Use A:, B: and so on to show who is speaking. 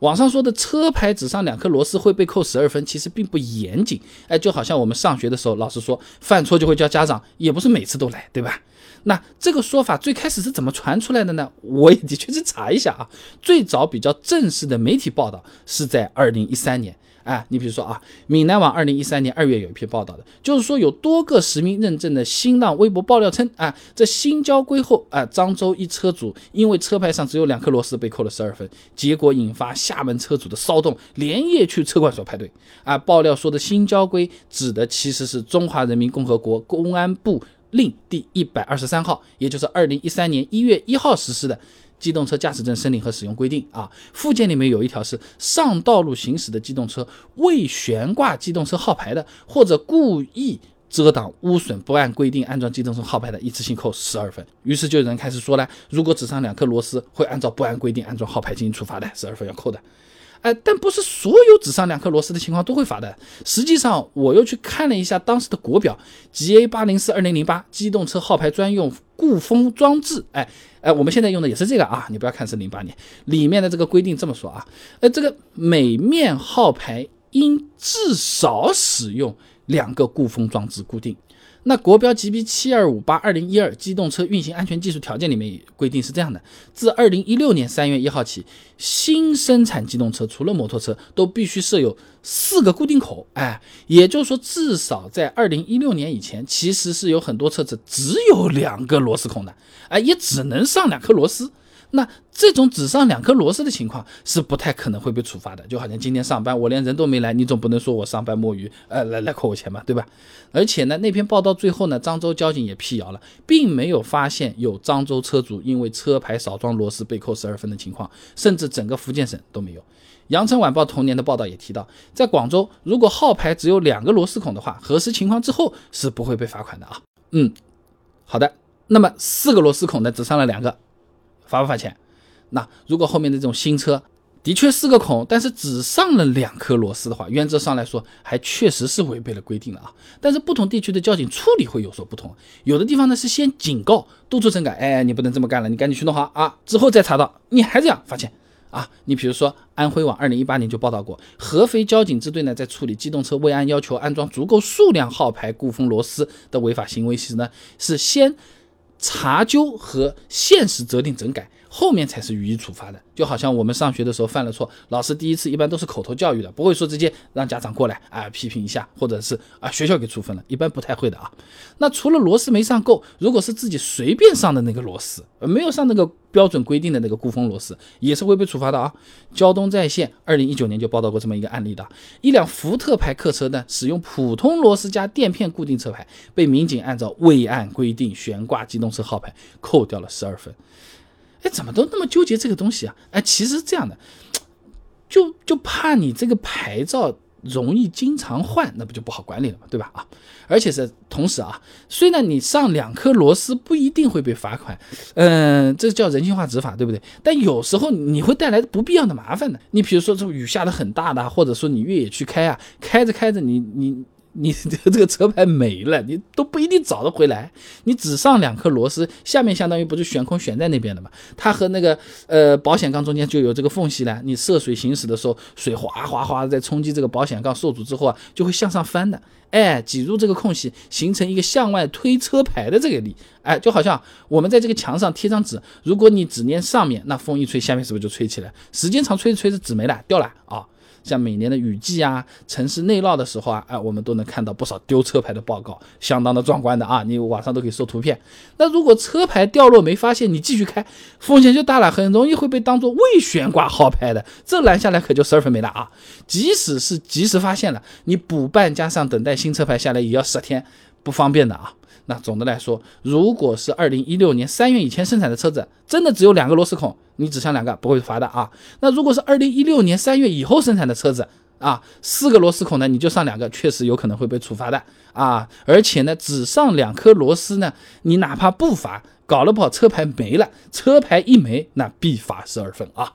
A: 网上说的车牌只上两颗螺丝会被扣十二分，其实并不严谨。哎，就好像我们上学的时候，老师说犯错就会叫家长，也不是每次都来，对吧？那这个说法最开始是怎么传出来的呢？我也的确是查一下啊。最早比较正式的媒体报道是在二零一三年。哎，你比如说啊，闽南网二零一三年二月有一篇报道的，就是说有多个实名认证的新浪微博爆料称，啊，这新交规后，啊，漳州一车主因为车牌上只有两颗螺丝被扣了十二分，结果引发厦门车主的骚动，连夜去车管所排队。啊，爆料说的新交规指的其实是中华人民共和国公安部令第一百二十三号，也就是二零一三年一月一号实施的。机动车驾驶证申领和使用规定啊，附件里面有一条是上道路行驶的机动车未悬挂机动车号牌的，或者故意遮挡污损不按规定安装机动车号牌的，一次性扣十二分。于是就有人开始说了，如果只上两颗螺丝，会按照不按规定安装号牌进行处罚的，十二分要扣的。哎，但不是所有只上两颗螺丝的情况都会罚的。实际上，我又去看了一下当时的国表 GA 八零四二零零八机动车号牌专用固封装置，哎。哎，我们现在用的也是这个啊，你不要看是零八年里面的这个规定这么说啊，呃，这个每面号牌应至少使用两个固封装置固定。那国标 GB 七二五八二零一二机动车运行安全技术条件里面规定是这样的：自二零一六年三月一号起，新生产机动车除了摩托车都必须设有四个固定口。哎，也就是说，至少在二零一六年以前，其实是有很多车子只有两个螺丝孔的，哎，也只能上两颗螺丝。那这种只上两颗螺丝的情况是不太可能会被处罚的，就好像今天上班我连人都没来，你总不能说我上班摸鱼，呃，来来扣我钱吧，对吧？而且呢，那篇报道最后呢，漳州交警也辟谣了，并没有发现有漳州车主因为车牌少装螺丝被扣十二分的情况，甚至整个福建省都没有。羊城晚报同年的报道也提到，在广州，如果号牌只有两个螺丝孔的话，核实情况之后是不会被罚款的啊。嗯，好的，那么四个螺丝孔的只上了两个。罚不罚钱？那如果后面的这种新车的确四个孔，但是只上了两颗螺丝的话，原则上来说还确实是违背了规定了啊。但是不同地区的交警处理会有所不同，有的地方呢是先警告督促整改，哎，你不能这么干了，你赶紧去弄好啊，之后再查到你还这样罚钱啊。你比如说安徽网二零一八年就报道过，合肥交警支队呢在处理机动车未按要求安装足够数量号牌固封螺丝的违法行为时呢，是先。查纠和限时责令整改，后面才是予以处罚的。就好像我们上学的时候犯了错，老师第一次一般都是口头教育的，不会说直接让家长过来啊批评一下，或者是啊学校给处分了，一般不太会的啊。那除了螺丝没上够，如果是自己随便上的那个螺丝，没有上那个标准规定的那个固封螺丝，也是会被处罚的啊。交通在线二零一九年就报道过这么一个案例的，一辆福特牌客车呢，使用普通螺丝加垫片固定车牌，被民警按照未按规定悬挂机动车号牌，扣掉了十二分。哎，怎么都那么纠结这个东西啊？哎，其实这样的，就就怕你这个牌照容易经常换，那不就不好管理了嘛，对吧？啊，而且是同时啊，虽然你上两颗螺丝不一定会被罚款，嗯，这叫人性化执法，对不对？但有时候你会带来不必要的麻烦的。你比如说这雨下的很大的，或者说你越野去开啊，开着开着你你。你 这个车牌没了，你都不一定找得回来。你只上两颗螺丝，下面相当于不是悬空悬在那边的嘛？它和那个呃保险杠中间就有这个缝隙了。你涉水行驶的时候，水哗哗哗在冲击这个保险杠受阻之后啊，就会向上翻的。哎，挤入这个空隙，形成一个向外推车牌的这个力。哎，就好像我们在这个墙上贴张纸，如果你只粘上面，那风一吹，下面是不是就吹起来？时间长，吹着吹着纸没了，掉了啊。像每年的雨季啊，城市内涝的时候啊，哎，我们都能看到不少丢车牌的报告，相当的壮观的啊！你网上都可以搜图片。那如果车牌掉落没发现，你继续开，风险就大了，很容易会被当做未悬挂号牌的，这拦下来可就十二分没了啊！即使是及时发现了，你补办加上等待新车牌下来，也要十天，不方便的啊！那总的来说，如果是二零一六年三月以前生产的车子，真的只有两个螺丝孔，你只上两个不会罚的啊。那如果是二零一六年三月以后生产的车子啊，四个螺丝孔呢，你就上两个，确实有可能会被处罚的啊。而且呢，只上两颗螺丝呢，你哪怕不罚，搞了不好车牌没了，车牌一没，那必罚十二分啊。